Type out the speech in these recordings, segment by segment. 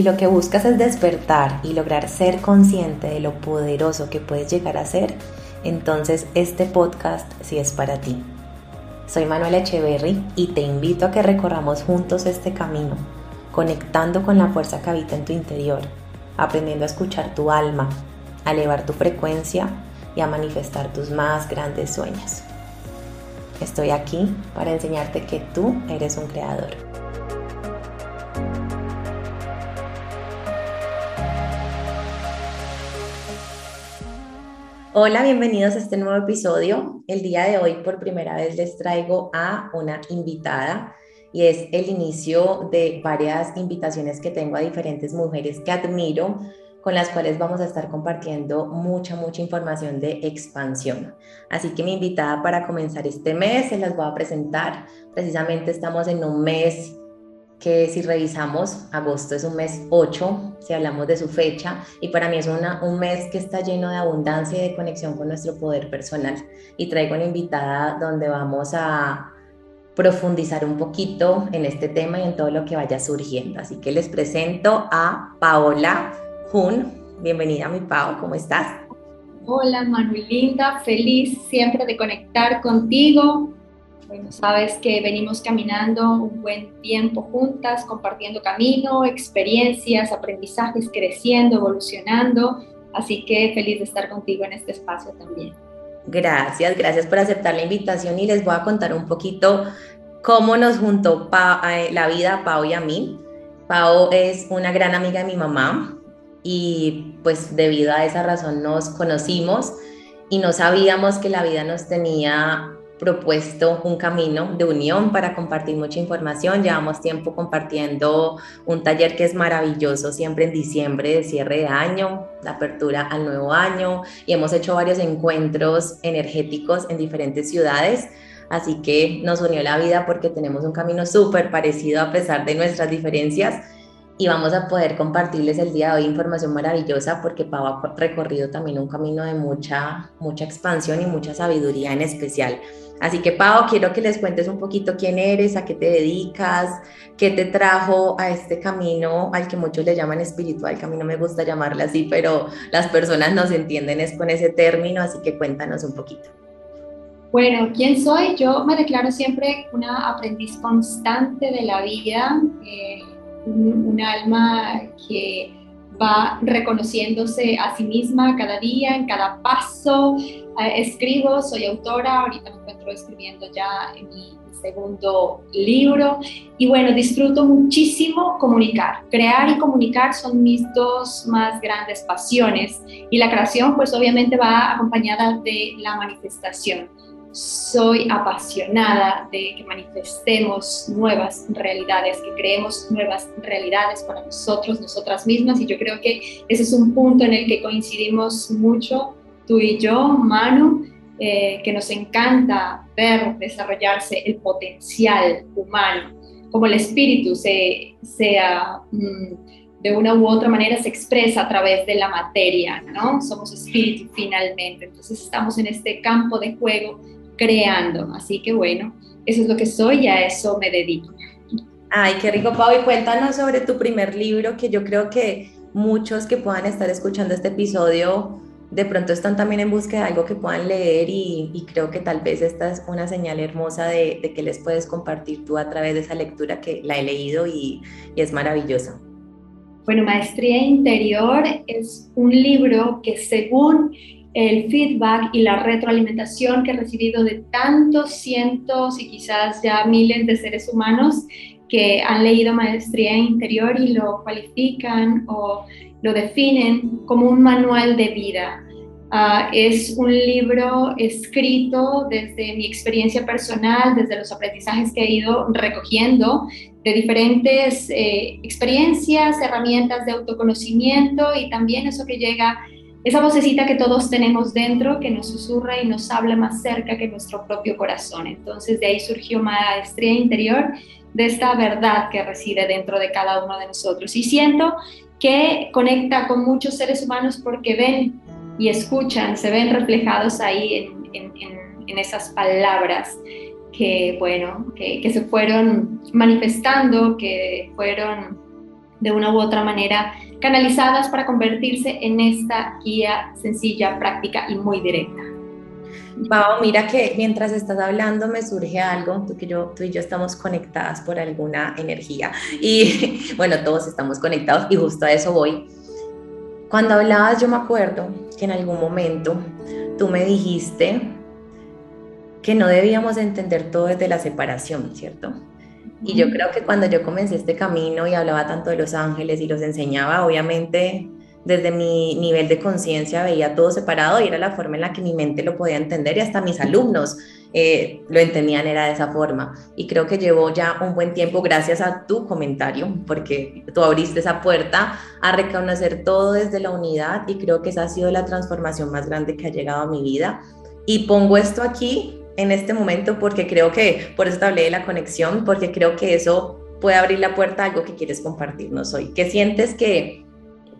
Si lo que buscas es despertar y lograr ser consciente de lo poderoso que puedes llegar a ser, entonces este podcast sí es para ti. Soy Manuela Echeverry y te invito a que recorramos juntos este camino, conectando con la fuerza que habita en tu interior, aprendiendo a escuchar tu alma, a elevar tu frecuencia y a manifestar tus más grandes sueños. Estoy aquí para enseñarte que tú eres un creador. Hola, bienvenidos a este nuevo episodio. El día de hoy por primera vez les traigo a una invitada y es el inicio de varias invitaciones que tengo a diferentes mujeres que admiro con las cuales vamos a estar compartiendo mucha, mucha información de expansión. Así que mi invitada para comenzar este mes se las voy a presentar. Precisamente estamos en un mes que si revisamos, agosto es un mes 8, si hablamos de su fecha, y para mí es una, un mes que está lleno de abundancia y de conexión con nuestro poder personal. Y traigo una invitada donde vamos a profundizar un poquito en este tema y en todo lo que vaya surgiendo. Así que les presento a Paola Jun. Bienvenida, mi Pao, ¿cómo estás? Hola, Manuelinda, feliz siempre de conectar contigo. Bueno, sabes que venimos caminando un buen tiempo juntas, compartiendo camino, experiencias, aprendizajes, creciendo, evolucionando. Así que feliz de estar contigo en este espacio también. Gracias, gracias por aceptar la invitación y les voy a contar un poquito cómo nos juntó eh, la vida a Pau y a mí. Pau es una gran amiga de mi mamá, y pues debido a esa razón nos conocimos y no sabíamos que la vida nos tenía propuesto un camino de unión para compartir mucha información. Llevamos tiempo compartiendo un taller que es maravilloso, siempre en diciembre de cierre de año, la apertura al nuevo año, y hemos hecho varios encuentros energéticos en diferentes ciudades. Así que nos unió la vida porque tenemos un camino súper parecido a pesar de nuestras diferencias y vamos a poder compartirles el día de hoy información maravillosa porque Pau ha recorrido también un camino de mucha, mucha expansión y mucha sabiduría en especial. Así que Pau, quiero que les cuentes un poquito quién eres, a qué te dedicas, qué te trajo a este camino al que muchos le llaman espiritual, que a mí no me gusta llamarle así, pero las personas nos entienden es con ese término, así que cuéntanos un poquito. Bueno, ¿quién soy? Yo me declaro siempre una aprendiz constante de la vida. Eh, un, alma que va reconociéndose a sí misma cada día, en cada paso. Eh, escribo, soy autora, ahorita me encuentro escribiendo ya en mi segundo libro y bueno, disfruto muchísimo comunicar. Crear y comunicar son mis dos más grandes pasiones y la creación pues obviamente va acompañada de la manifestación soy apasionada de que manifestemos nuevas realidades, que creemos nuevas realidades para nosotros, nosotras mismas, y yo creo que ese es un punto en el que coincidimos mucho, tú y yo, Manu, eh, que nos encanta ver desarrollarse el potencial humano, como el espíritu se, sea... Mm, de una u otra manera se expresa a través de la materia, ¿no? Somos espíritu finalmente. Entonces estamos en este campo de juego creando. Así que bueno, eso es lo que soy y a eso me dedico. Ay, qué rico, Pau. Y cuéntanos sobre tu primer libro, que yo creo que muchos que puedan estar escuchando este episodio de pronto están también en búsqueda de algo que puedan leer y, creo que tal vez esta es una señal hermosa de, que les puedes compartir tú a través de esa lectura que la he leído y, y es maravillosa. Bueno, Maestría Interior es un libro que según el feedback y la retroalimentación que he recibido de tantos cientos y quizás ya miles de seres humanos que han leído Maestría Interior y lo cualifican o lo definen como un manual de vida. Ah, es un libro escrito desde mi experiencia personal, desde los aprendizajes que he ido recogiendo de diferentes eh, experiencias, herramientas de autoconocimiento y también eso que llega esa vocecita que todos tenemos dentro que nos susurra y nos habla más cerca que nuestro propio corazón. Entonces de ahí surgió maestría interior de esta verdad que reside dentro de cada uno de nosotros. Y siento que conecta con muchos seres humanos porque ven y escuchan, se ven reflejados ahí en, esas palabras que, bueno, que, que se fueron manifestando, que fueron de una u otra manera canalizadas para convertirse en esta guía sencilla, práctica y muy directa. Pau, mira que mientras estás hablando me surge algo, tú, que yo, tú y yo estamos conectadas por alguna energía y bueno, todos estamos conectados y justo a eso voy. Cuando hablabas yo me acuerdo que en algún momento tú me dijiste que no debíamos entender todo desde la separación, ¿cierto? Y yo creo que cuando yo comencé este camino y hablaba tanto de los ángeles y los enseñaba, obviamente desde mi nivel de conciencia veía todo separado y era la forma en la que mi mente lo podía entender y hasta mis alumnos eh, lo entendían era de esa forma. Y creo que llevo ya un buen tiempo gracias a tu comentario, porque tú abriste esa puerta a reconocer todo desde la unidad y creo que esa ha sido la transformación más grande que ha llegado a mi vida. Y pongo esto aquí en este momento porque creo que, por eso te hablé de la conexión, porque creo que eso puede abrir la puerta a algo que quieres compartirnos hoy. ¿Qué sientes que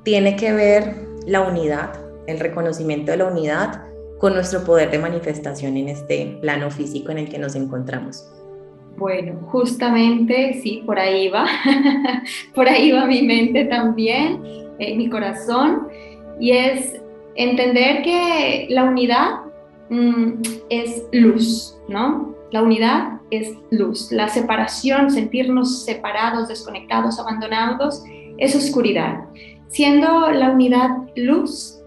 tiene que ver la unidad, el reconocimiento de la unidad con nuestro poder de manifestación en este plano físico en el que nos encontramos? Bueno, justamente sí, por ahí va, por ahí va mi mente también, eh, mi corazón, y es entender que la unidad Mm, es luz, ¿no? La unidad es luz. La separación, sentirnos separados, desconectados, abandonados, es oscuridad. Siendo la unidad luz,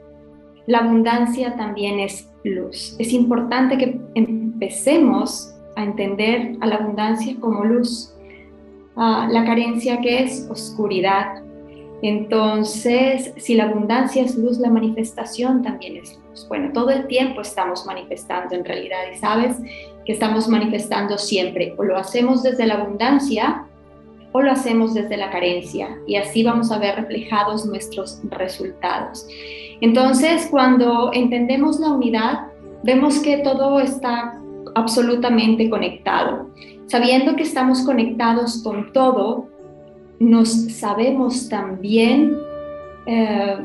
la abundancia también es luz. Es importante que empecemos a entender a la abundancia como luz, a la carencia que es oscuridad. Entonces, si la abundancia es luz, la manifestación también es luz. Bueno, todo el tiempo estamos manifestando en realidad y sabes que estamos manifestando siempre. O lo hacemos desde la abundancia o lo hacemos desde la carencia y así vamos a ver reflejados nuestros resultados. Entonces, cuando entendemos la unidad, vemos que todo está absolutamente conectado. Sabiendo que estamos conectados con todo, nos sabemos también eh,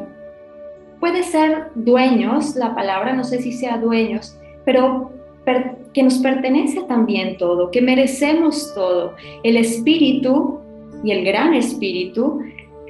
puede ser dueños, la palabra no sé si sea dueños, pero que nos pertenece también todo, que merecemos todo. El espíritu y el gran espíritu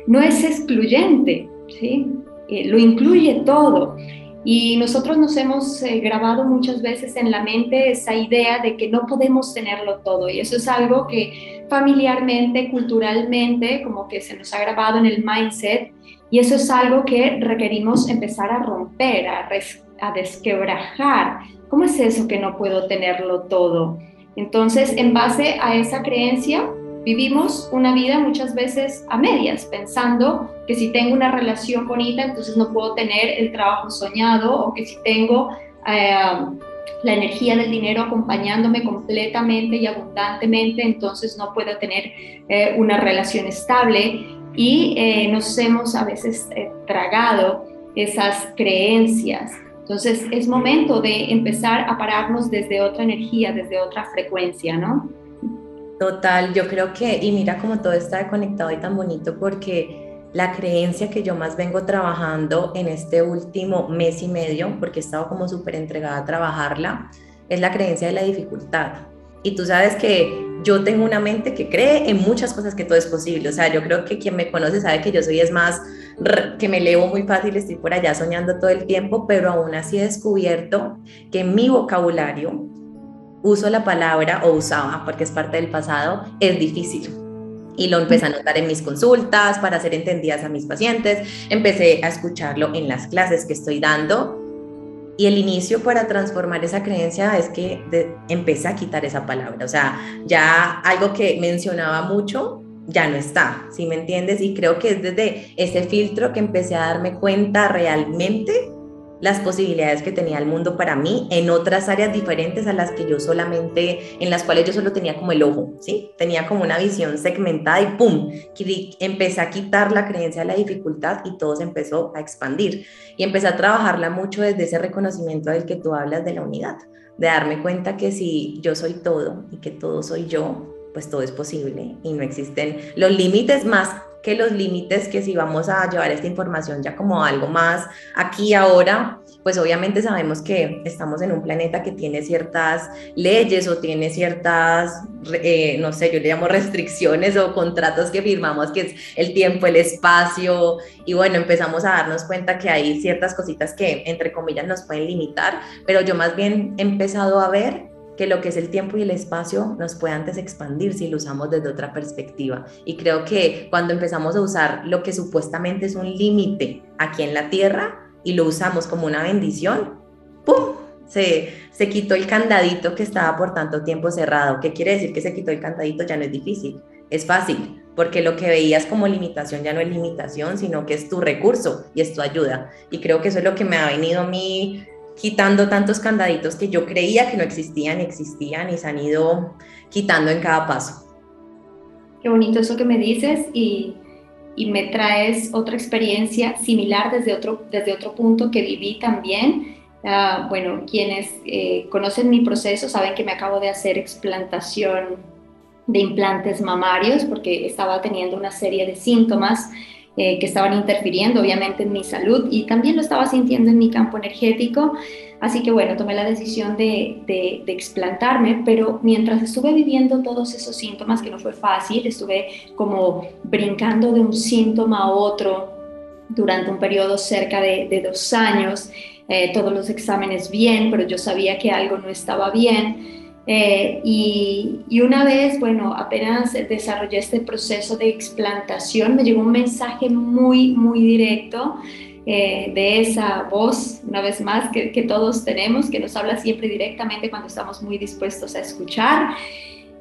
no es excluyente, ¿sí? Eh, lo incluye todo. Y nosotros nos hemos eh, grabado muchas veces en la mente esa idea de que no podemos tenerlo todo. Y eso es algo que familiarmente, culturalmente, como que se nos ha grabado en el mindset y eso es algo que requerimos empezar a romper, a, desquebrajar. ¿Cómo es eso que no puedo tenerlo todo? Entonces, en base a esa creencia, vivimos una vida muchas veces a medias, pensando que si tengo una relación bonita, entonces no puedo tener el trabajo soñado, o que si tengo eh, la energía del dinero acompañándome completamente y abundantemente, entonces no puedo tener eh, una relación estable y eh, nos hemos a veces eh, tragado esas creencias. Entonces es momento de empezar a pararnos desde otra energía, desde otra frecuencia, ¿no? Total, yo creo que, y mira cómo todo está conectado y tan bonito porque la creencia que yo más vengo trabajando en este último mes y medio, porque he estado como súper entregada a trabajarla, es la creencia de la dificultad. Y tú sabes que yo tengo una mente que cree en muchas cosas que todo es posible. O sea, yo creo que quien me conoce sabe que yo soy es más, que me elevo muy fácil, estoy por allá soñando todo el tiempo, pero aún así he descubierto que mi vocabulario uso la palabra o usaba, porque es parte del pasado, es difícil. Y lo empecé a notar en mis consultas para hacer entendidas a mis pacientes, empecé a escucharlo en las clases que estoy dando y el inicio para transformar esa creencia es que empecé a quitar esa palabra. O sea, ya algo que mencionaba mucho ya no está, ¿sí me entiendes? Y creo que es desde ese filtro que empecé a darme cuenta realmente las posibilidades que tenía el mundo para mí en otras áreas diferentes a las que yo solamente, en las cuales yo solo tenía como el ojo, ¿sí? Tenía como una visión segmentada y ¡pum! Empecé a quitar la creencia de la dificultad y todo se empezó a expandir. Y empecé a trabajarla mucho desde ese reconocimiento del que tú hablas de la unidad, de darme cuenta que si yo soy todo y que todo soy yo, pues todo es posible y no existen los límites más que los límites, que si vamos a llevar esta información ya como algo más aquí ahora, pues obviamente sabemos que estamos en un planeta que tiene ciertas leyes o tiene ciertas, eh, no sé, yo le llamo restricciones o contratos que firmamos, que es el tiempo, el espacio, y bueno, empezamos a darnos cuenta que hay ciertas cositas que, entre comillas, nos pueden limitar, pero yo más bien he empezado a ver que lo que es el tiempo y el espacio nos puede antes expandir si lo usamos desde otra perspectiva. Y creo que cuando empezamos a usar lo que supuestamente es un límite aquí en la Tierra y lo usamos como una bendición, ¡pum! Se, se quitó el candadito que estaba por tanto tiempo cerrado. ¿Qué quiere decir que se quitó el candadito? Ya no es difícil, es fácil, porque lo que veías como limitación ya no es limitación, sino que es tu recurso y es tu ayuda. Y creo que eso es lo que me ha venido a mí quitando tantos candaditos que yo creía que no existían, existían y se han ido quitando en cada paso. Qué bonito eso que me dices y, y me traes otra experiencia similar desde otro, desde otro punto que viví también. Ah, bueno, quienes eh, conocen mi proceso saben que me acabo de hacer explantación de implantes mamarios porque estaba teniendo una serie de síntomas eh, que estaban interfiriendo obviamente en mi salud y también lo estaba sintiendo en mi campo energético. Así que bueno, tomé la decisión de, de, de, explantarme, pero mientras estuve viviendo todos esos síntomas, que no fue fácil, estuve como brincando de un síntoma a otro durante un periodo cerca de, dos años, eh, todos los exámenes bien, pero yo sabía que algo no estaba bien. Eh, y, una vez, bueno, apenas desarrollé este proceso de explantación, me llegó un mensaje muy, muy directo eh, de esa voz, una vez más, que, que, todos tenemos, que nos habla siempre directamente cuando estamos muy dispuestos a escuchar.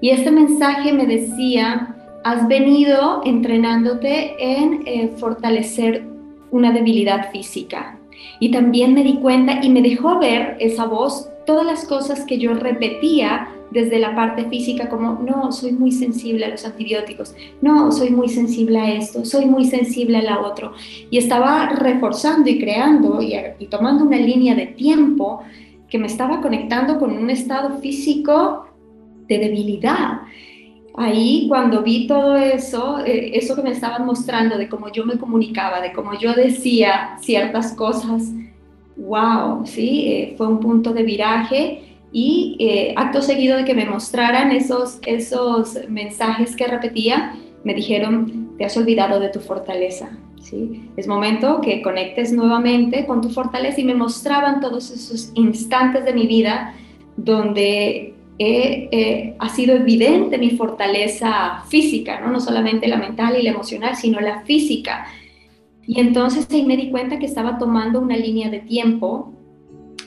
Y este mensaje me decía, has venido entrenándote en eh, fortalecer una debilidad física. Y también me di cuenta y me dejó ver esa voz todas las cosas que yo repetía desde la parte física como, no, soy muy sensible a los antibióticos, no, soy muy sensible a esto, soy muy sensible a la otro. Y estaba reforzando y creando y, y tomando una línea de tiempo que me estaba conectando con un estado físico de debilidad. Ahí cuando vi todo eso, eh, eso que me estaban mostrando de cómo yo me comunicaba, de cómo yo decía ciertas cosas, wow, sí, eh, fue un punto de viraje y eh, acto seguido de que me mostraran esos, esos mensajes que repetía, me dijeron, te has olvidado de tu fortaleza. ¿sí? Es momento que conectes nuevamente con tu fortaleza y me mostraban todos esos instantes de mi vida donde ha sido evidente mi fortaleza física, ¿no? no solamente la mental y la emocional, sino la física. Y entonces ahí me di cuenta que estaba tomando una línea de tiempo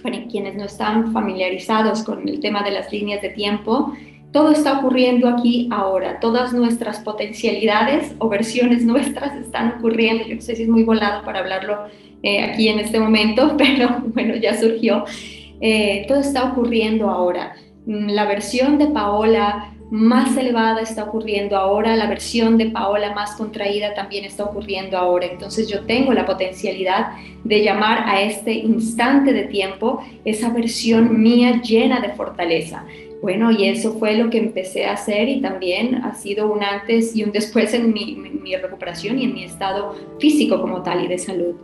para quienes no están familiarizados con el tema de las líneas de tiempo, todo está ocurriendo aquí ahora. Todas nuestras potencialidades o versiones nuestras están ocurriendo. Yo no sé si es muy volado para hablarlo eh, aquí en este momento, pero bueno, ya surgió. Eh, todo está ocurriendo ahora. Mm, la versión de Paola más elevada está ocurriendo ahora, la versión de Paola más contraída también está ocurriendo ahora. Entonces yo tengo la potencialidad de llamar a este instante de tiempo esa versión mía llena de fortaleza. Bueno, y eso fue lo que empecé a hacer y también ha sido un antes y un después en mi, mi recuperación y en mi estado físico como tal y de salud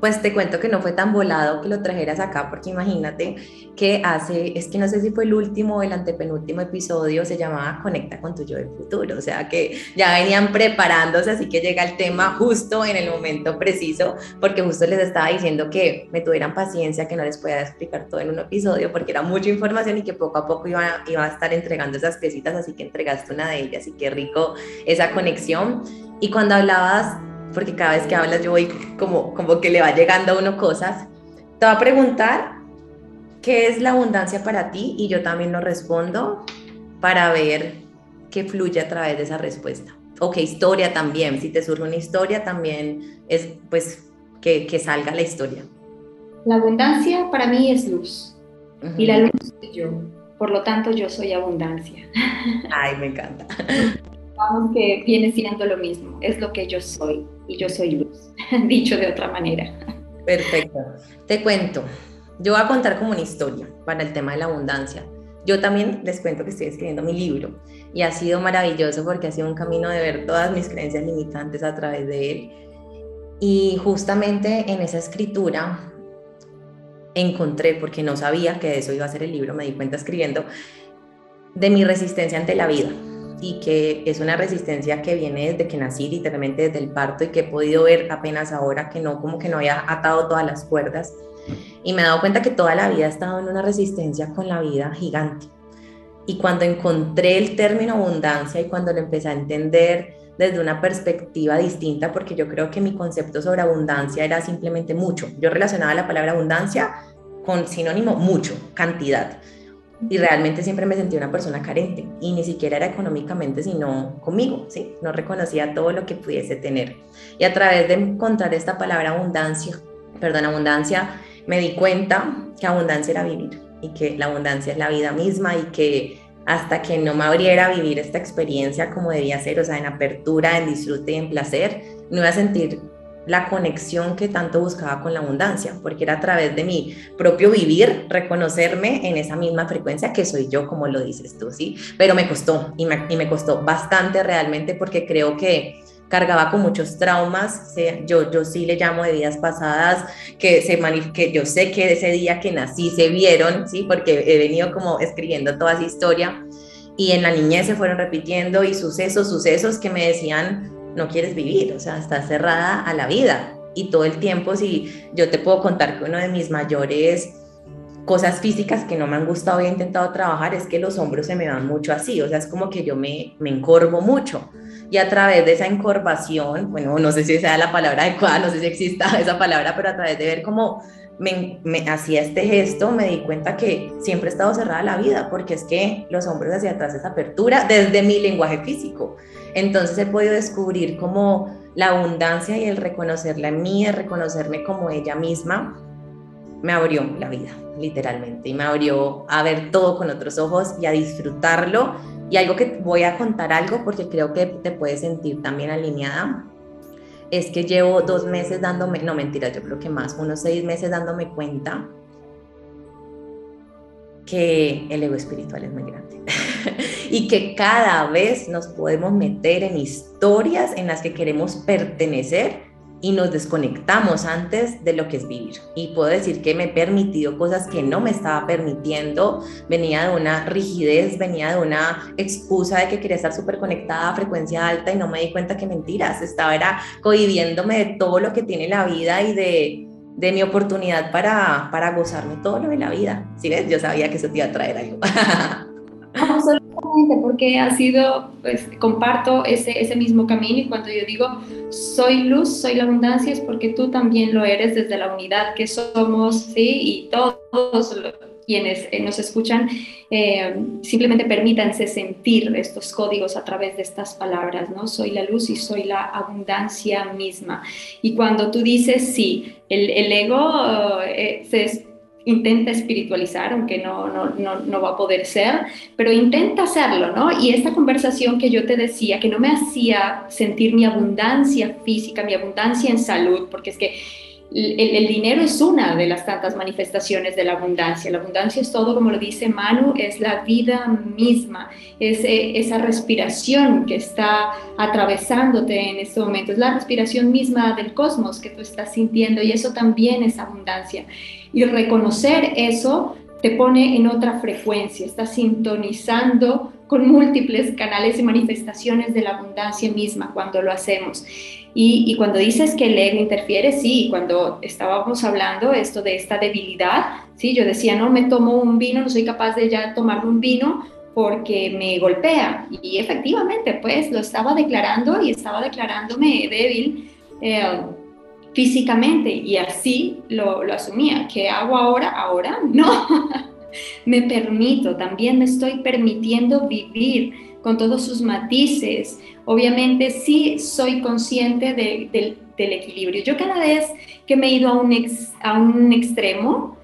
pues te cuento que no fue tan volado que lo trajeras acá, porque imagínate que hace, es que no sé si fue el último o el antepenúltimo episodio, se llamaba Conecta con tu yo del futuro, o sea que ya venían preparándose, así que llega el tema justo en el momento preciso, porque justo les estaba diciendo que me tuvieran paciencia, que no les podía explicar todo en un episodio, porque era mucha información y que poco a poco iba, iba a estar entregando esas piecitas, así que entregaste una de ellas, y qué rico esa conexión. Y cuando hablabas porque cada vez que hablas yo voy como, como que le va llegando a uno cosas. Te voy a preguntar qué es la abundancia para ti y yo también lo respondo para ver qué fluye a través de esa respuesta. O qué historia también, si te surge una historia también es pues que, que salga la historia. La abundancia para mí es luz y la luz soy yo, por lo tanto yo soy abundancia. Ay, me encanta. Vamos que viene siendo lo mismo, es lo que yo soy y yo soy luz, dicho de otra manera. Perfecto. Te cuento, yo voy a contar como una historia para el tema de la abundancia. Yo también les cuento que estoy escribiendo mi libro y ha sido maravilloso porque ha sido un camino de ver todas mis creencias limitantes a través de él. Y justamente en esa escritura encontré, porque no sabía que eso iba a ser el libro, me di cuenta escribiendo, de mi resistencia ante la vida y que es una resistencia que viene desde que nací, literalmente desde el parto y que he podido ver apenas ahora que no, como que no había atado todas las cuerdas. Y me he dado cuenta que toda la vida he estado en una resistencia con la vida gigante. Y cuando encontré el término abundancia y cuando lo empecé a entender desde una perspectiva distinta, porque yo creo que mi concepto sobre abundancia era simplemente mucho. Yo relacionaba la palabra abundancia con sinónimo mucho, cantidad y realmente siempre me sentí una persona carente y ni siquiera era económicamente, sino conmigo, ¿sí? No reconocía todo lo que pudiese tener. Y a través de encontrar esta palabra abundancia, perdón, abundancia, me di cuenta que abundancia era vivir y que la abundancia es la vida misma y que hasta que no me abriera a vivir esta experiencia como debía ser, o sea, en apertura, en disfrute y en placer, no iba a sentir la conexión que tanto buscaba con la abundancia, porque era a través de mi propio vivir, reconocerme en esa misma frecuencia que soy yo, como lo dices tú, ¿sí? Pero me costó, y me, y me costó bastante realmente, porque creo que cargaba con muchos traumas, yo, yo sí le llamo de vidas pasadas, que, se que yo sé que ese día que nací se vieron, ¿sí? Porque he venido como escribiendo toda esa historia, y en la niñez se fueron repitiendo y sucesos, sucesos que me decían, no quieres vivir, o sea, estás cerrada a la vida. Y todo el tiempo, si yo te puedo contar que uno de mis mayores cosas físicas que no me han gustado y he intentado trabajar es que los hombros se me van mucho así, o sea, es como que yo me, me encorvo mucho. Y a través de esa encorvación, bueno, no sé si sea la palabra adecuada, no sé si exista esa palabra, pero a través de ver cómo me, me, hacía este gesto, me di cuenta que siempre he estado cerrada la vida, porque es que los hombros hacia atrás es apertura desde mi lenguaje físico. Entonces he podido descubrir como la abundancia y el reconocerla en mí, el reconocerme como ella misma, me abrió la vida, literalmente, y me abrió a ver todo con otros ojos y a disfrutarlo. Y algo que voy a contar algo porque creo que te puedes sentir también alineada, es que llevo dos meses dándome, no mentira, yo creo que más, unos seis meses dándome cuenta que el ego espiritual es muy grande y que cada vez nos podemos meter en historias en las que queremos pertenecer y nos desconectamos antes de lo que es vivir. Y puedo decir que me he permitido cosas que no me estaba permitiendo, venía de una rigidez, venía de una excusa de que quería estar súper conectada a frecuencia alta y no me di cuenta que mentiras, estaba era cohibiéndome de todo lo que tiene la vida y de de mi oportunidad para, para gozarme todo lo de la vida. ¿Sí ves? Yo sabía que eso te iba a traer algo. Absolutamente, porque ha sido, pues comparto ese, ese mismo camino y cuando yo digo soy luz, soy la abundancia, es porque tú también lo eres desde la unidad que somos, ¿sí? Y todos quienes eh, nos escuchan, eh, simplemente permítanse sentir estos códigos a través de estas palabras, ¿no? Soy la luz y soy la abundancia misma. Y cuando tú dices sí, el, el ego eh, se intenta espiritualizar, aunque no, no, no, no, va a poder ser, pero intenta hacerlo, ¿no? Y esta conversación que yo te decía, que no me hacía sentir mi abundancia física, mi abundancia en salud, porque es que el, dinero es una de las tantas manifestaciones de la abundancia. La abundancia es todo, como lo dice Manu, es la vida misma, es eh, esa respiración que está atravesándote en este momento, es la respiración misma del cosmos que tú estás sintiendo y eso también es abundancia. Y reconocer eso te pone en otra frecuencia, estás sintonizando con múltiples canales y manifestaciones de la abundancia misma cuando lo hacemos. Y, cuando dices que el ego interfiere, sí, cuando estábamos hablando esto de esta debilidad, sí, yo decía, no me tomo un vino, no soy capaz de ya tomarme un vino porque me golpea. Y efectivamente, pues lo estaba declarando y estaba declarándome débil eh, físicamente y así lo, lo asumía. ¿Qué hago ahora? Ahora no. me permito, también me estoy permitiendo vivir con todos sus matices. Obviamente sí soy consciente del equilibrio. Yo cada vez que me he ido a un, a un extremo,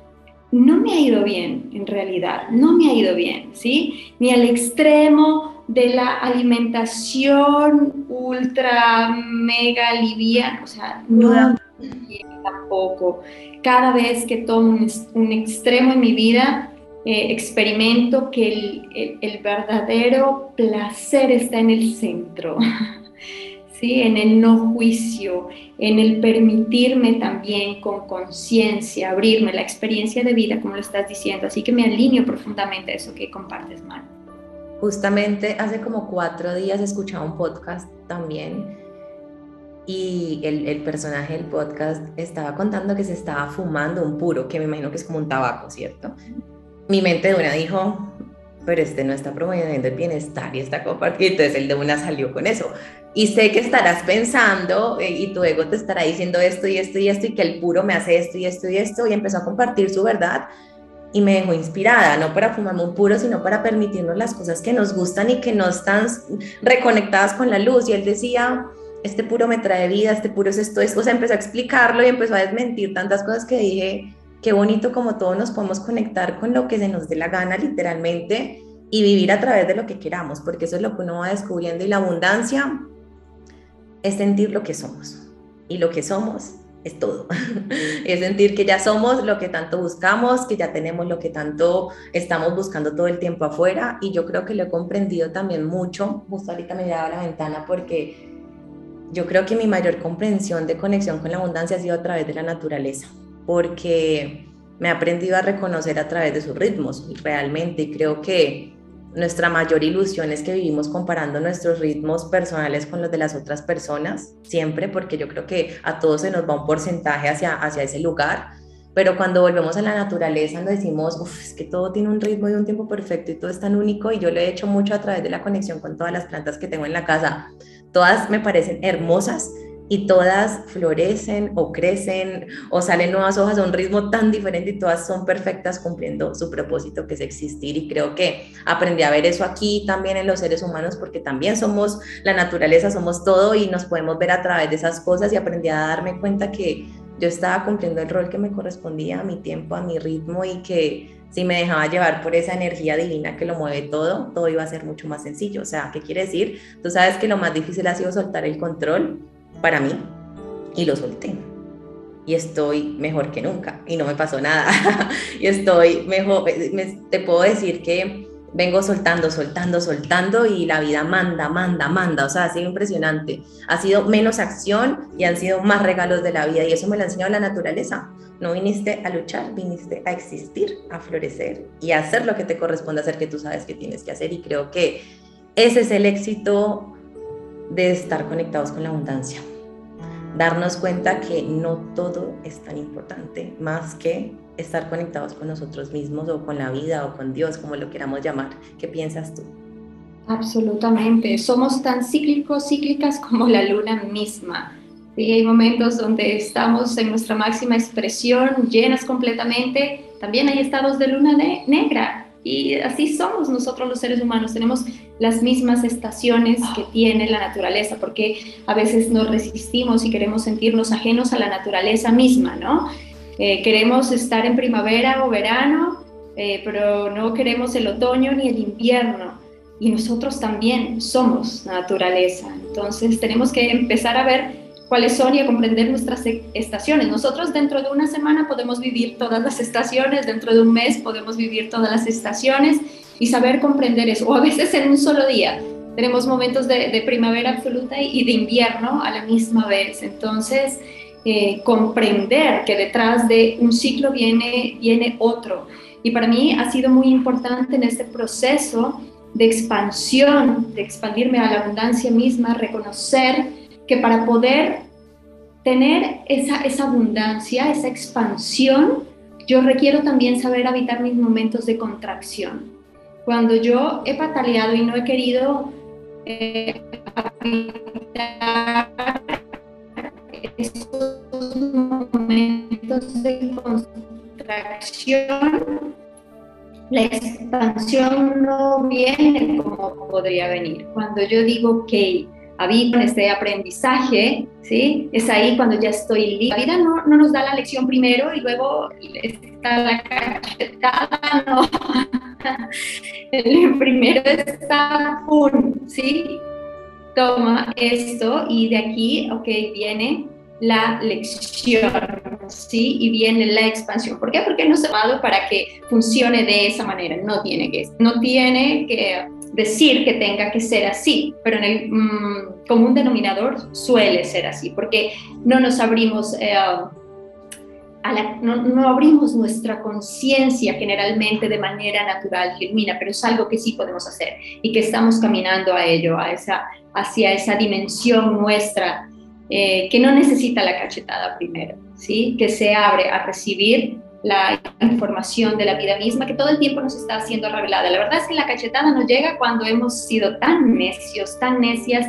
no me ha ido bien en realidad, no me ha ido bien, ¿sí? Ni al extremo de la alimentación ultra mega liviana, o sea, no tampoco. Cada vez que tomo un, un extremo en mi vida, eh, experimento que el, verdadero placer está en el centro, ¿sí? en el no juicio, en el permitirme también con conciencia abrirme la experiencia de vida, como lo estás diciendo. Así que me alineo profundamente a eso que compartes, Mar. Justamente hace como cuatro días escuchaba un podcast también y el, personaje del podcast estaba contando que se estaba fumando un puro, que me imagino que es como un tabaco, ¿cierto? mi mente de una dijo, pero este no está promoviendo el bienestar y está compartiendo, entonces el de una salió con eso. Y sé que estarás pensando eh, y tu ego te estará diciendo esto y esto y esto y que el puro me hace esto y esto y esto y empezó a compartir su verdad y me dejó inspirada, no para fumarme un puro, sino para permitirnos las cosas que nos gustan y que no están reconectadas con la luz. Y él decía, este puro me trae vida, este puro es esto, es, o sea, empezó a explicarlo y empezó a desmentir tantas cosas que dije, qué bonito como todos nos podemos conectar con lo que se nos dé la gana literalmente y vivir a través de lo que queramos, porque eso es lo que uno va descubriendo y la abundancia es sentir lo que somos y lo que somos es todo. es sentir que ya somos lo que tanto buscamos, que ya tenemos lo que tanto estamos buscando todo el tiempo afuera. Y yo creo que lo he comprendido también mucho, justo ahorita me a la ventana porque yo creo que mi mayor comprensión de conexión con la abundancia ha sido a través de la naturaleza porque me he aprendido a reconocer a través de sus ritmos realmente. Creo que nuestra mayor ilusión es que vivimos comparando nuestros ritmos personales con los de las otras personas, siempre, porque yo creo que a todos se nos va un porcentaje hacia, hacia ese lugar, pero cuando volvemos a la naturaleza nos decimos, Uf, es que todo tiene un ritmo y un tiempo perfecto y todo es tan único y yo lo he hecho mucho a través de la conexión con todas las plantas que tengo en la casa. Todas me parecen hermosas y todas florecen o crecen o salen nuevas hojas a un ritmo tan diferente y todas son perfectas cumpliendo su propósito que es existir y creo que aprendí a ver eso aquí también en los seres humanos porque también somos la naturaleza, somos todo y nos podemos ver a través de esas cosas y aprendí a darme cuenta que yo estaba cumpliendo el rol que me correspondía a mi tiempo, a mi ritmo y que si me dejaba llevar por esa energía divina que lo mueve todo, todo iba a ser mucho más sencillo. O sea, ¿qué quiere decir? Tú sabes que lo más difícil ha sido soltar el control para mí y lo solté. Y estoy mejor que nunca y no me pasó nada. y estoy mejor, te puedo decir que vengo soltando, soltando, soltando y la vida manda, manda, manda. O sea, ha sido impresionante. Ha sido menos acción y han sido más regalos de la vida y eso me lo ha enseñado la naturaleza. No viniste a luchar, viniste a existir, a florecer y a hacer lo que te corresponde hacer, que tú sabes que tienes que hacer. Y creo que ese es el éxito de estar conectados con la abundancia darnos cuenta que no todo es tan importante más que estar conectados con nosotros mismos o con la vida o con Dios, como lo queramos llamar. ¿Qué piensas tú? Absolutamente, somos tan cíclicos, cíclicas como la luna misma. Y hay momentos donde estamos en nuestra máxima expresión, llenas completamente. También hay estados de luna negra, y así somos nosotros los seres humanos, tenemos las mismas estaciones que tiene la naturaleza, porque a veces nos resistimos y queremos sentirnos ajenos a la naturaleza misma, ¿no? Eh, queremos estar en primavera o verano, eh, pero no queremos el otoño ni el invierno. Y nosotros también somos naturaleza. Entonces tenemos que empezar a ver cuáles son y a comprender nuestras e-, estaciones. Nosotros dentro de una semana podemos vivir todas las estaciones, dentro de un mes podemos vivir todas las estaciones y saber comprender eso. O a veces en un solo día. Tenemos momentos de, primavera absoluta y de invierno a la misma vez. Entonces, eh, comprender que detrás de un ciclo viene, viene otro. Y para mí ha sido muy importante en este proceso de expansión, de expandirme a la abundancia misma, reconocer que para poder tener esa, esa abundancia, esa expansión, yo requiero también saber habitar mis momentos de contracción. Cuando yo he pataleado y no he querido eh, habitar esos momentos de contracción, la expansión no viene como podría venir. Cuando yo digo, ok, habito en este aprendizaje, ¿sí? Es ahí cuando ya estoy libre. La vida no, no, nos da la lección primero y luego está la cachetada, no. El primero está, ¡pum! ¿sí? Toma esto y de aquí, ok, viene la lección, ¿sí? Y viene la expansión. ¿Por qué? Porque no se ha para que funcione de esa manera. No tiene que, no tiene que decir que tenga que ser así, pero en el mm, denominador suele ser así, porque no nos abrimos... Eh, no, abrimos nuestra conciencia generalmente de manera natural, genuina, pero es algo que sí podemos hacer y que estamos caminando a ello, a esa, hacia esa dimensión nuestra eh, que no necesita la cachetada primero, ¿sí? que se abre a recibir la información de la vida misma que todo el tiempo nos está siendo revelada. La verdad es que la cachetada nos llega cuando hemos sido tan necios, tan necias,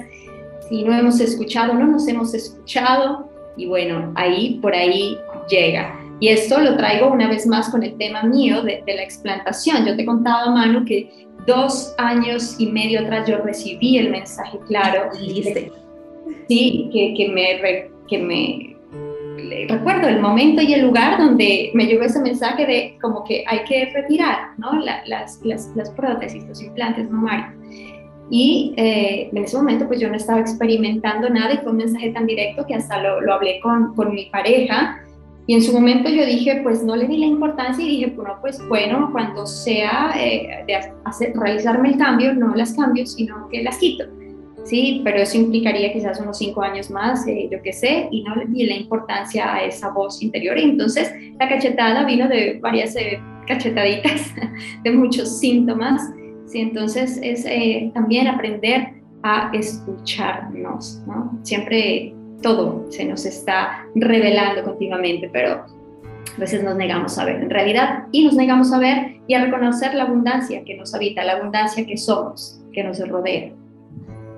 si no hemos escuchado, no nos hemos escuchado, y bueno, ahí, por ahí llega. Y esto lo traigo una vez más con el tema mío de, la explantación. Yo te contaba, Manu, que dos años y medio atrás yo recibí el mensaje claro. sí, que, que, me, que me recuerdo el momento y el lugar donde me llegó ese mensaje de como que hay que retirar ¿no? las, las, las, prótesis, los implantes mamarios. Y eh, en ese momento pues yo no estaba experimentando nada y fue un mensaje tan directo que hasta lo, lo hablé con, con, mi pareja y en su momento yo dije pues no le di la importancia y dije bueno pues bueno cuando sea eh, de hacer, realizarme el cambio no las cambio sino que las quito. Sí, pero eso implicaría quizás unos cinco años más, eh, yo qué sé, y no le di la importancia a esa voz interior. Y entonces la cachetada vino de varias cachetaditas, de muchos síntomas ¿sí? Entonces es eh, también aprender a escucharnos, ¿no? Siempre todo se nos está revelando continuamente, pero a veces nos negamos a ver en realidad y nos negamos a ver y a reconocer la abundancia que nos habita, la abundancia que somos, que nos rodea.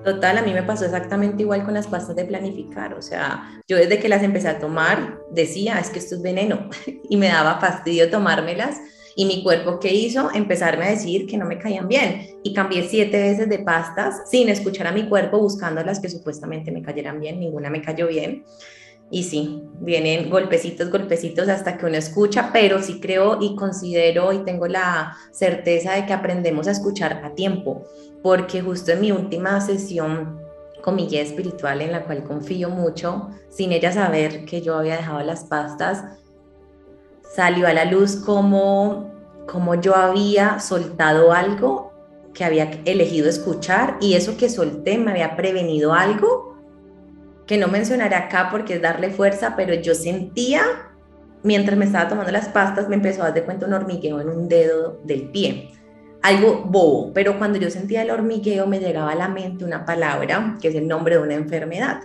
Total, a mí me pasó exactamente igual con las pastas de planificar, o sea, yo desde que las empecé a tomar decía, es que esto es veneno y me daba fastidio tomármelas y mi cuerpo, ¿qué hizo? Empezarme a decir que no me caían bien. Y cambié siete veces de pastas sin escuchar a mi cuerpo buscando las que supuestamente me cayeran bien. Ninguna me cayó bien. Y sí, vienen golpecitos, golpecitos hasta que uno escucha, pero sí creo y considero y tengo la certeza de que aprendemos a escuchar a tiempo, porque justo en mi última sesión con mi guía espiritual en la cual confío mucho, sin ella saber que yo había dejado las pastas, salió a la luz como, como yo había soltado algo que había elegido escuchar y eso que solté me había prevenido algo que no mencionaré acá porque es darle fuerza, pero yo sentía, mientras me estaba tomando las pastas, me empezó a dar de cuenta un hormigueo en un dedo del pie. Algo bobo, pero cuando yo sentía el hormigueo me llegaba a la mente una palabra que es el nombre de una enfermedad.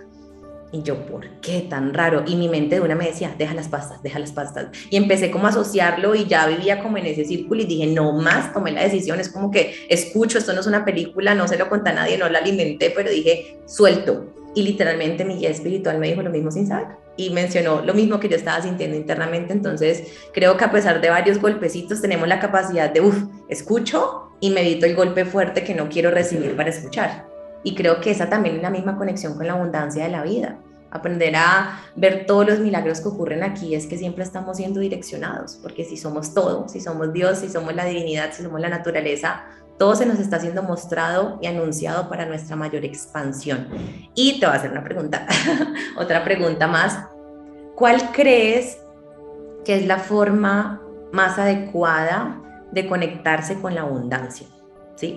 Y yo, ¿por qué tan raro? Y mi mente de una me decía, deja las pastas, deja las pastas. Y empecé como a asociarlo y ya vivía como en ese círculo y dije, no más, tomé la decisión, es como que escucho, esto no es una película, no se lo conté a nadie, no la alimenté, pero dije, suelto. Y literalmente mi guía espiritual me dijo lo mismo sin saber y mencionó lo mismo que yo estaba sintiendo internamente. Entonces, creo que a pesar de varios golpecitos, tenemos la capacidad de, uff, escucho y medito el golpe fuerte que no quiero recibir para escuchar. Y creo que esa también es la misma conexión con la abundancia de la vida. Aprender a ver todos los milagros que ocurren aquí es que siempre estamos siendo direccionados, porque si somos todo, si somos Dios, si somos la divinidad, si somos la naturaleza, todo se nos está siendo mostrado y anunciado para nuestra mayor expansión. Y te voy a hacer una pregunta, otra pregunta más. ¿Cuál crees que es la forma más adecuada de conectarse con la abundancia?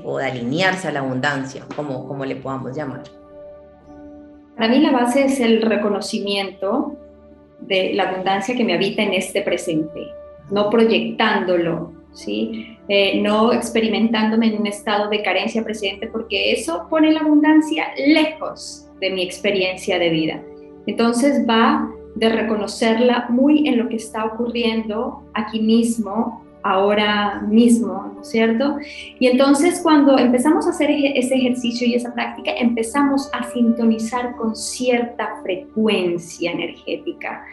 O de alinearse a la abundancia, como, como le podamos llamar. Para mí la base es el reconocimiento de la abundancia que me habita en este presente, no proyectándolo, ¿sí? Eh, no experimentándome en un estado de carencia presente, porque eso pone la abundancia lejos de mi experiencia de vida. Entonces va de reconocerla muy en lo que está ocurriendo aquí mismo, ahora mismo, ¿no es cierto? Y entonces cuando empezamos a hacer ese ejercicio y esa práctica, empezamos a sintonizar con cierta frecuencia energética.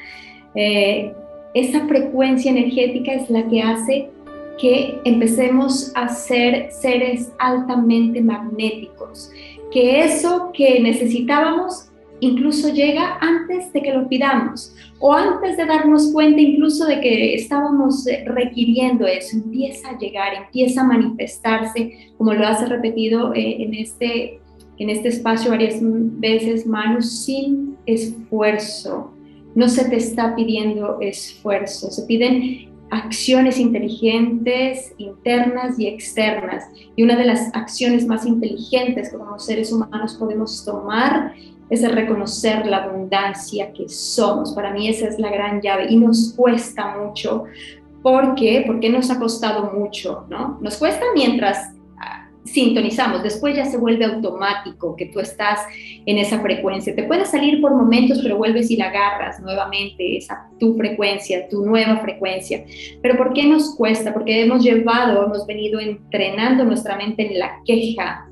Eh, esa frecuencia energética es la que hace que empecemos a ser seres altamente magnéticos, que eso que necesitábamos incluso llega antes de que lo pidamos o antes de darnos cuenta incluso de que estábamos eh, requiriendo eso, empieza a llegar, empieza a manifestarse, como lo has repetido eh, en, este, en este espacio varias veces, Manu, sin esfuerzo. no se te está pidiendo esfuerzo, se piden acciones inteligentes, internas y externas. Y una de las acciones más inteligentes que como seres humanos podemos tomar es reconocer la abundancia que somos. Para mí esa es la gran llave y nos cuesta mucho. ¿Por qué? Porque nos ha costado mucho, ¿no? Nos cuesta mientras sintonizamos, después ya se vuelve automático que tú estás en esa frecuencia. Te puede salir por momentos, pero vuelves y la agarras nuevamente, esa tu frecuencia, tu nueva frecuencia. Pero ¿por qué nos cuesta? Porque hemos llevado, hemos venido entrenando nuestra mente en la queja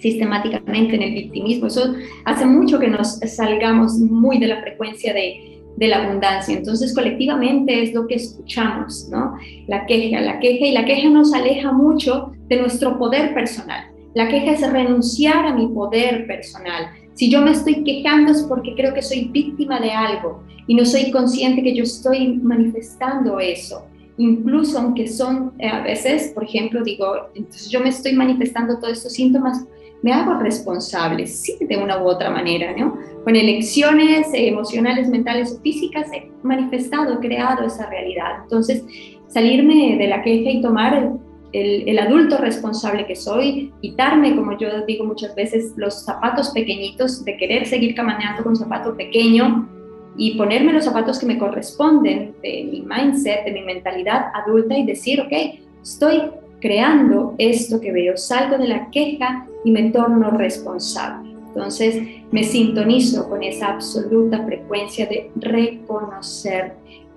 sistemáticamente en el victimismo. Eso hace mucho que nos salgamos muy de la frecuencia de, de la abundancia. Entonces, colectivamente es lo que escuchamos, ¿no? La queja, la queja, y la queja nos aleja mucho de nuestro poder personal. La queja es renunciar a mi poder personal. Si yo me estoy quejando es porque creo que soy víctima de algo y no soy consciente que yo estoy manifestando eso. Incluso aunque son eh, a veces, por ejemplo, digo, entonces yo me estoy manifestando todos estos síntomas me hago responsable, sí, de una u otra manera, ¿no? Con elecciones emocionales, mentales o físicas he manifestado, creado esa realidad. Entonces, salirme de la queja y tomar el, el, adulto responsable que soy, quitarme, como yo digo muchas veces, los zapatos pequeñitos, de querer seguir caminando con un zapato pequeño y ponerme los zapatos que me corresponden de mi mindset, de mi mentalidad adulta y decir, ok, estoy creando esto que veo, salgo de la queja y me torno responsable. Entonces me sintonizo con esa absoluta frecuencia de reconocer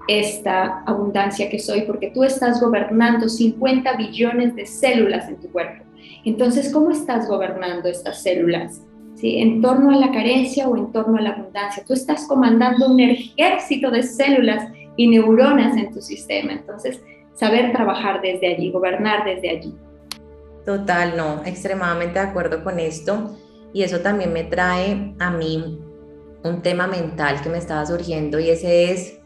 esta abundancia que soy, porque tú estás gobernando 50 billones de células en tu cuerpo. Entonces, ¿cómo estás gobernando estas células? ¿Sí? ¿En torno a la carencia o en torno a la abundancia? Tú estás comandando un ejército de células y neuronas en tu sistema. Entonces, saber trabajar desde allí, gobernar desde allí. Total, no, extremadamente de acuerdo con esto. Y eso también me trae a mí un tema mental que me estaba surgiendo y ese es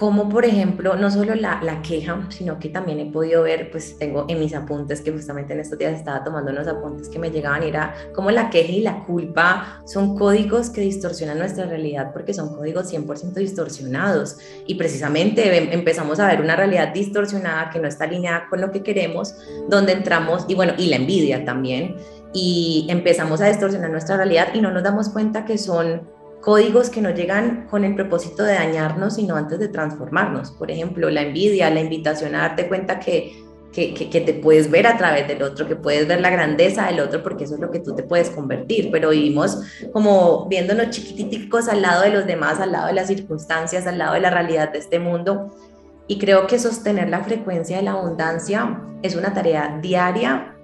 como por ejemplo, no solo la, la, queja, sino que también he podido ver, pues tengo en mis apuntes, que justamente en estos días estaba tomando unos apuntes que me llegaban, era como la queja y la culpa son códigos que distorsionan nuestra realidad porque son códigos 100% distorsionados. Y precisamente em, empezamos a ver una realidad distorsionada que no está alineada con lo que queremos, donde entramos, y bueno, y la envidia también, y empezamos a distorsionar nuestra realidad y no nos damos cuenta que son códigos que no llegan con el propósito de dañarnos, sino antes de transformarnos. Por ejemplo, la envidia, la invitación a darte cuenta que, que, que, te puedes ver a través del otro, que puedes ver la grandeza del otro, porque eso es lo que tú te puedes convertir. Pero vivimos como viéndonos chiquititicos al lado de los demás, al lado de las circunstancias, al lado de la realidad de este mundo. Y creo que sostener la frecuencia de la abundancia es una tarea diaria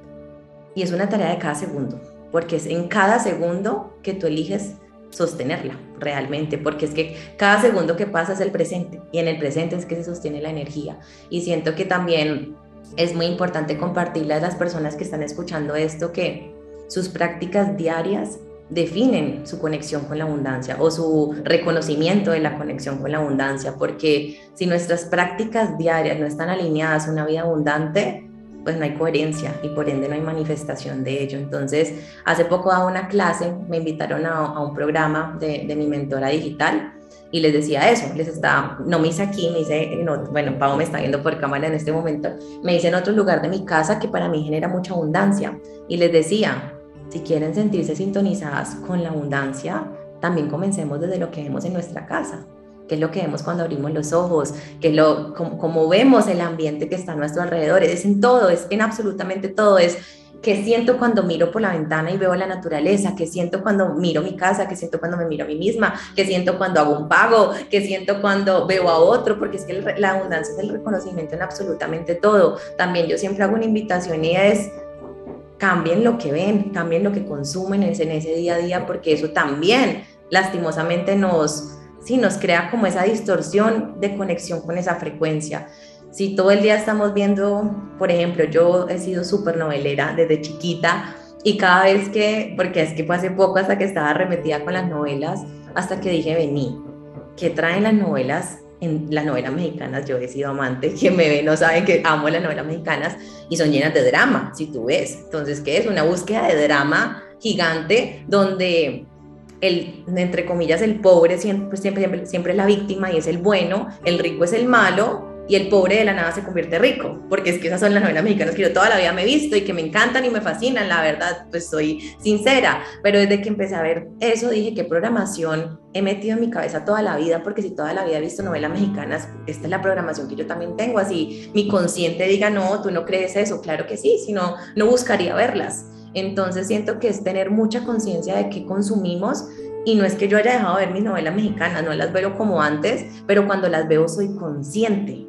y es una tarea de cada segundo, porque es en cada segundo que tú eliges sostenerla realmente, porque es que cada segundo que pasa es el presente y en el presente es que se sostiene la energía. Y siento que también es muy importante compartirle a las personas que están escuchando esto que sus prácticas diarias definen su conexión con la abundancia o su reconocimiento de la conexión con la abundancia, porque si nuestras prácticas diarias no están alineadas a una vida abundante, pues no hay coherencia y por ende no hay manifestación de ello. Entonces, hace poco a una clase, me invitaron a, un programa de, mi mentora digital y les decía eso, les estaba, no me hice aquí, me hice, bueno, Pau me está viendo por cámara en este momento, me hice en otro lugar de mi casa que para mí genera mucha abundancia y les decía, si quieren sentirse sintonizadas con la abundancia, también comencemos desde lo que vemos en nuestra casa qué es lo que vemos cuando abrimos los ojos, qué es lo, cómo, vemos el ambiente que está a nuestro alrededor, es en todo, es en absolutamente todo, es qué siento cuando miro por la ventana y veo la naturaleza, qué siento cuando miro mi casa, qué siento cuando me miro a mí misma, qué siento cuando hago un pago, qué siento cuando veo a otro, porque es que la abundancia es el reconocimiento en absolutamente todo. También yo siempre hago una invitación y es cambien lo que ven, cambien lo que consumen en ese día a día, porque eso también lastimosamente nos ¿sí? Nos crea como esa distorsión de conexión con esa frecuencia. Si todo el día estamos viendo, por ejemplo, yo he sido súper novelera desde chiquita y cada vez que, porque es que fue hace poco hasta que estaba arremetida con las novelas, hasta que dije, vení, ¿qué traen las novelas? En las novelas mexicanas yo he sido amante, quien me ve no saben que amo las novelas mexicanas y son llenas de drama, si tú ves. Entonces, ¿qué es? Una búsqueda de drama gigante donde el, entre comillas, el pobre siempre, siempre, siempre, siempre es la víctima y es el bueno, el rico es el malo y el pobre de la nada se convierte rico, porque es que esas son las novelas mexicanas que yo toda la vida me he visto y que me encantan y me fascinan, la verdad, pues soy sincera, pero desde que empecé a ver eso dije, ¿qué programación he metido en mi cabeza toda la vida? Porque si toda la vida he visto novelas mexicanas, esta es la programación que yo también tengo, así mi consciente diga, no, tú no crees eso, claro que sí, si no, no buscaría verlas. Entonces siento que es tener mucha conciencia de qué consumimos y no es que yo haya dejado de ver mis novelas mexicanas, no las veo como antes, pero cuando las veo soy consciente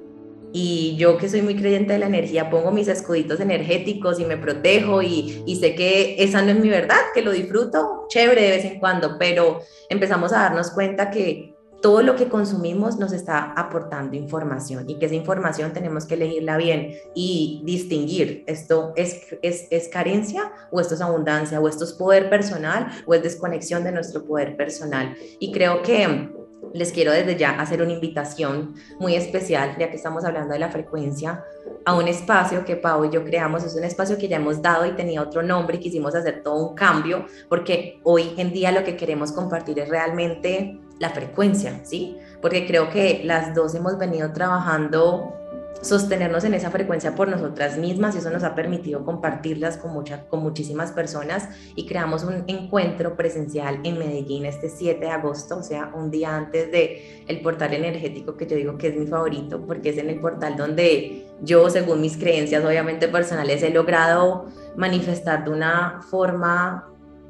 y yo que soy muy creyente de la energía, pongo mis escuditos energéticos y me protejo y, y, sé que esa no es mi verdad, que lo disfruto, chévere de vez en cuando, pero empezamos a darnos cuenta que todo lo que consumimos nos está aportando información y que esa información tenemos que elegirla bien y distinguir, esto es, es, es carencia o esto es abundancia o esto es poder personal o es desconexión de nuestro poder personal. Y creo que les quiero desde ya hacer una invitación muy especial, ya que estamos hablando de la frecuencia, a un espacio que Pau y yo creamos. Es un espacio que ya hemos dado y tenía otro nombre y quisimos hacer todo un cambio, porque hoy en día lo que queremos compartir es realmente la frecuencia, ¿sí? Porque creo que las dos hemos venido trabajando sostenernos en esa frecuencia por nosotras mismas y eso nos ha permitido compartirlas con, mucha, con muchísimas personas y creamos un encuentro presencial en Medellín este 7 de agosto, o sea, un día antes de el portal energético que yo digo que es mi favorito porque es en el portal donde yo, según mis creencias obviamente personales, he logrado manifestar de una forma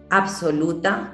absoluta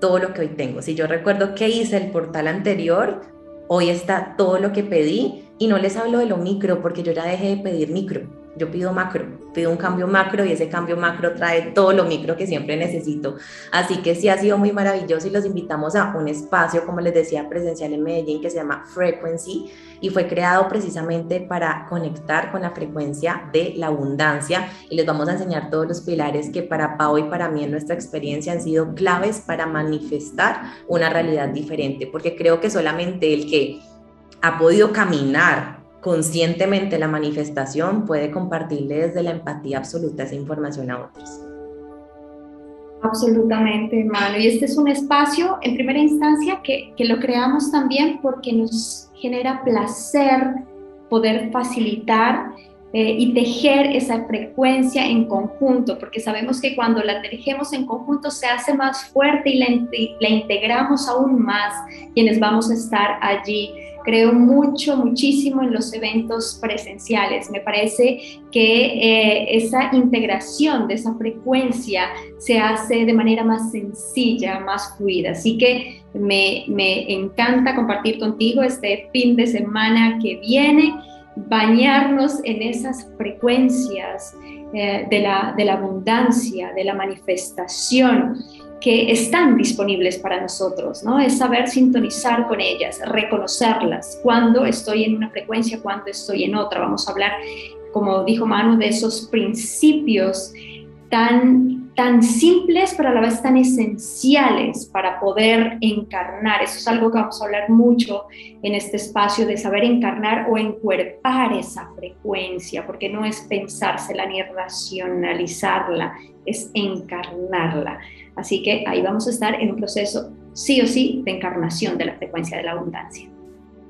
todo lo que hoy tengo. Si yo recuerdo que hice el portal anterior, hoy está todo lo que pedí y no les hablo de lo micro porque yo ya dejé de pedir micro, yo pido macro, pido un cambio macro y ese cambio macro trae todo lo micro que siempre necesito. Así que sí ha sido muy maravilloso y los invitamos a un espacio, como les decía, presencial en Medellín que se llama Frequency y fue creado precisamente para conectar con la frecuencia de la abundancia y les vamos a enseñar todos los pilares que para Pau y para mí en nuestra experiencia han sido claves para manifestar una realidad diferente, porque creo que solamente el que ha podido caminar conscientemente la manifestación puede compartirle desde la empatía absoluta esa información a otros. Absolutamente, hermano. Y este es un espacio, en primera instancia, que, que lo creamos también porque nos genera placer poder facilitar eh, y tejer esa frecuencia en conjunto, porque sabemos que cuando la tejemos en conjunto se hace más fuerte y la, la integramos aún más quienes vamos a estar allí creo mucho, muchísimo en los eventos presenciales. Me parece que eh, esa integración de esa frecuencia se hace de manera más sencilla, más fluida. Así que me, encanta compartir contigo este fin de semana que viene, bañarnos en esas frecuencias eh, de la abundancia, de la manifestación que están disponibles para nosotros, ¿no? Es saber sintonizar con ellas, reconocerlas, cuando estoy en una frecuencia, cuando estoy en otra. Vamos a hablar, como dijo Manu, de esos principios tan, tan simples, pero a la vez tan esenciales para poder encarnar. Eso es algo que vamos a hablar mucho en este espacio de saber encarnar o encuerpar esa frecuencia, porque no es pensársela ni racionalizarla, es encarnarla. Así que ahí vamos a estar en un proceso sí o sí de encarnación de la frecuencia de la abundancia.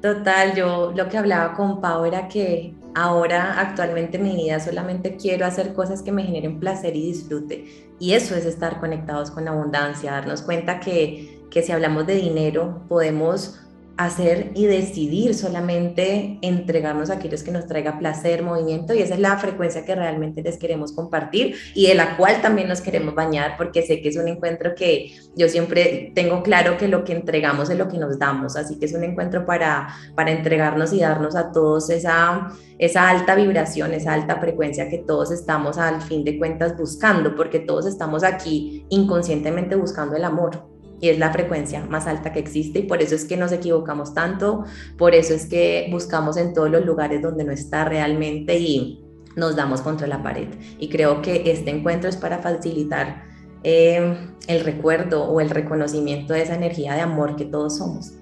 Total, yo lo que hablaba con Pau era que ahora actualmente en mi vida solamente quiero hacer cosas que me generen placer y disfrute. Y eso es estar conectados con la abundancia, darnos cuenta que, que si hablamos de dinero podemos hacer y decidir solamente entregarnos a aquellos que nos traiga placer, movimiento y esa es la frecuencia que realmente les queremos compartir y de la cual también nos queremos bañar porque sé que es un encuentro que yo siempre tengo claro que lo que entregamos es lo que nos damos, así que es un encuentro para, para entregarnos y darnos a todos esa, esa alta vibración, esa alta frecuencia que todos estamos al fin de cuentas buscando porque todos estamos aquí inconscientemente buscando el amor y es la frecuencia más alta que existe y por eso es que nos equivocamos tanto, por eso es que buscamos en todos los lugares donde no está realmente y nos damos contra la pared. Y creo que este encuentro es para facilitar eh, el recuerdo o el reconocimiento de esa energía de amor que todos somos.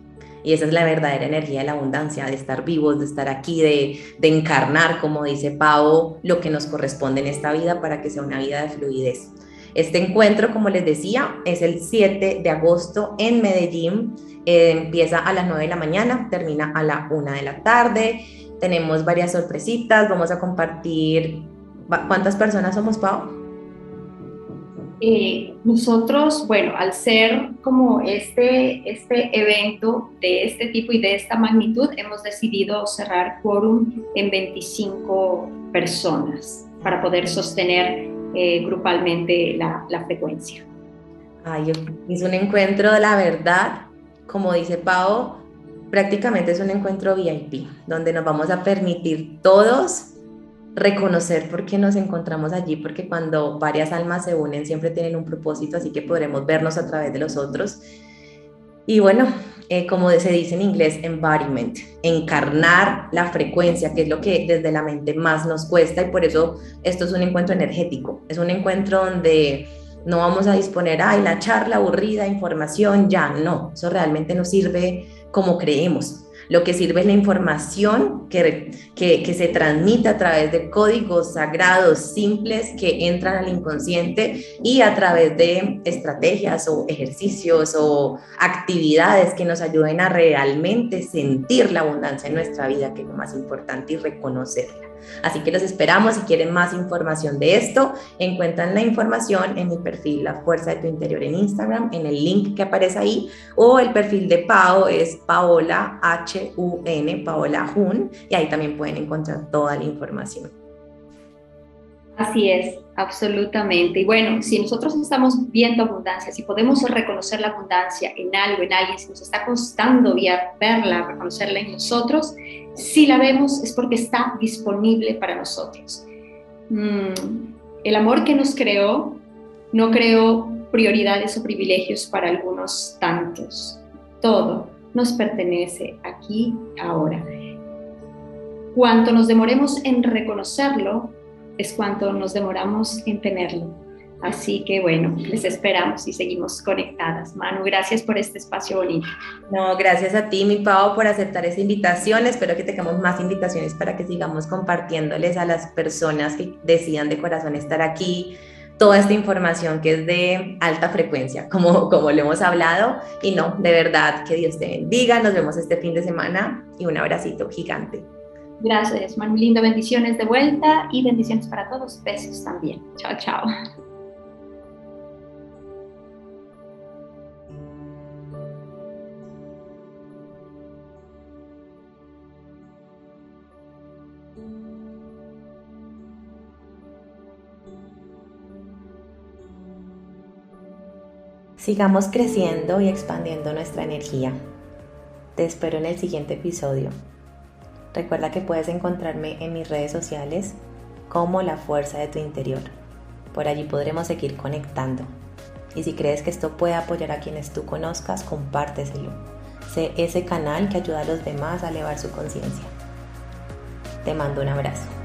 Y esa es la verdadera energía de la abundancia, de estar vivos, de estar aquí, de, de encarnar, como dice Pau, lo que nos corresponde en esta vida para que sea una vida de fluidez. Este encuentro, como les decía, es el 7 de agosto en Medellín. Eh, empieza a las 9 de la mañana, termina a la 1 de la tarde. Tenemos varias sorpresitas, vamos a compartir. ¿Cuántas personas somos, Pau? Eh, nosotros, bueno, al ser como este, este evento de este tipo y de esta magnitud, hemos decidido cerrar quórum en 25 personas para poder sostener eh, grupalmente la, frecuencia. Ay, es un encuentro de la verdad, como dice Pau, prácticamente es un encuentro VIP, donde nos vamos a permitir todos reconocer por qué nos encontramos allí, porque cuando varias almas se unen siempre tienen un propósito, así que podremos vernos a través de los otros. Y bueno, eh, como se dice en inglés, embodiment, encarnar la frecuencia, que es lo que desde la mente más nos cuesta y por eso esto es un encuentro energético, es un encuentro donde no vamos a disponer, ay, la charla aburrida, información, ya, no, eso realmente no sirve como creemos. Lo que sirve es la información que, que, se transmite a través de códigos sagrados simples que entran al inconsciente y a través de estrategias o ejercicios o actividades que nos ayuden a realmente sentir la abundancia en nuestra vida, que es lo más importante, y reconocerla. Así que los esperamos. Si quieren más información de esto, encuentran la información en mi perfil La Fuerza de tu Interior en Instagram, en el link que aparece ahí, o el perfil de Pao es Paola H-U-N, Paola Jun, y ahí también pueden encontrar toda la información. Así es, absolutamente. Y bueno, si nosotros estamos viendo abundancia, si podemos reconocer la abundancia en algo, en alguien, si nos está costando verla, reconocerla en nosotros, si la vemos es porque está disponible para nosotros. Mm, el amor que nos creó no creó prioridades o privilegios para algunos tantos. Todo nos pertenece aquí, ahora. Cuanto nos demoremos en reconocerlo, es cuanto nos demoramos en tenerlo. Así que bueno, les esperamos y seguimos conectadas. Manu, gracias por este espacio bonito. No, gracias a ti, mi Pau, por aceptar esa invitación. Espero que tengamos más invitaciones para que sigamos compartiéndoles a las personas que decidan de corazón estar aquí toda esta información que es de alta frecuencia, como, como lo hemos hablado. Y no, de verdad, que Dios te bendiga. Nos vemos este fin de semana y un abracito gigante. Gracias, Manu. Lindo, bendiciones de vuelta y bendiciones para todos. Besos también. Chao, chao. Sigamos creciendo y expandiendo nuestra energía. Te espero en el siguiente episodio. Recuerda que puedes encontrarme en mis redes sociales como la fuerza de tu interior. Por allí podremos seguir conectando. Y si crees que esto puede apoyar a quienes tú conozcas, compárteselo. Sé ese canal que ayuda a los demás a elevar su conciencia. Te mando un abrazo.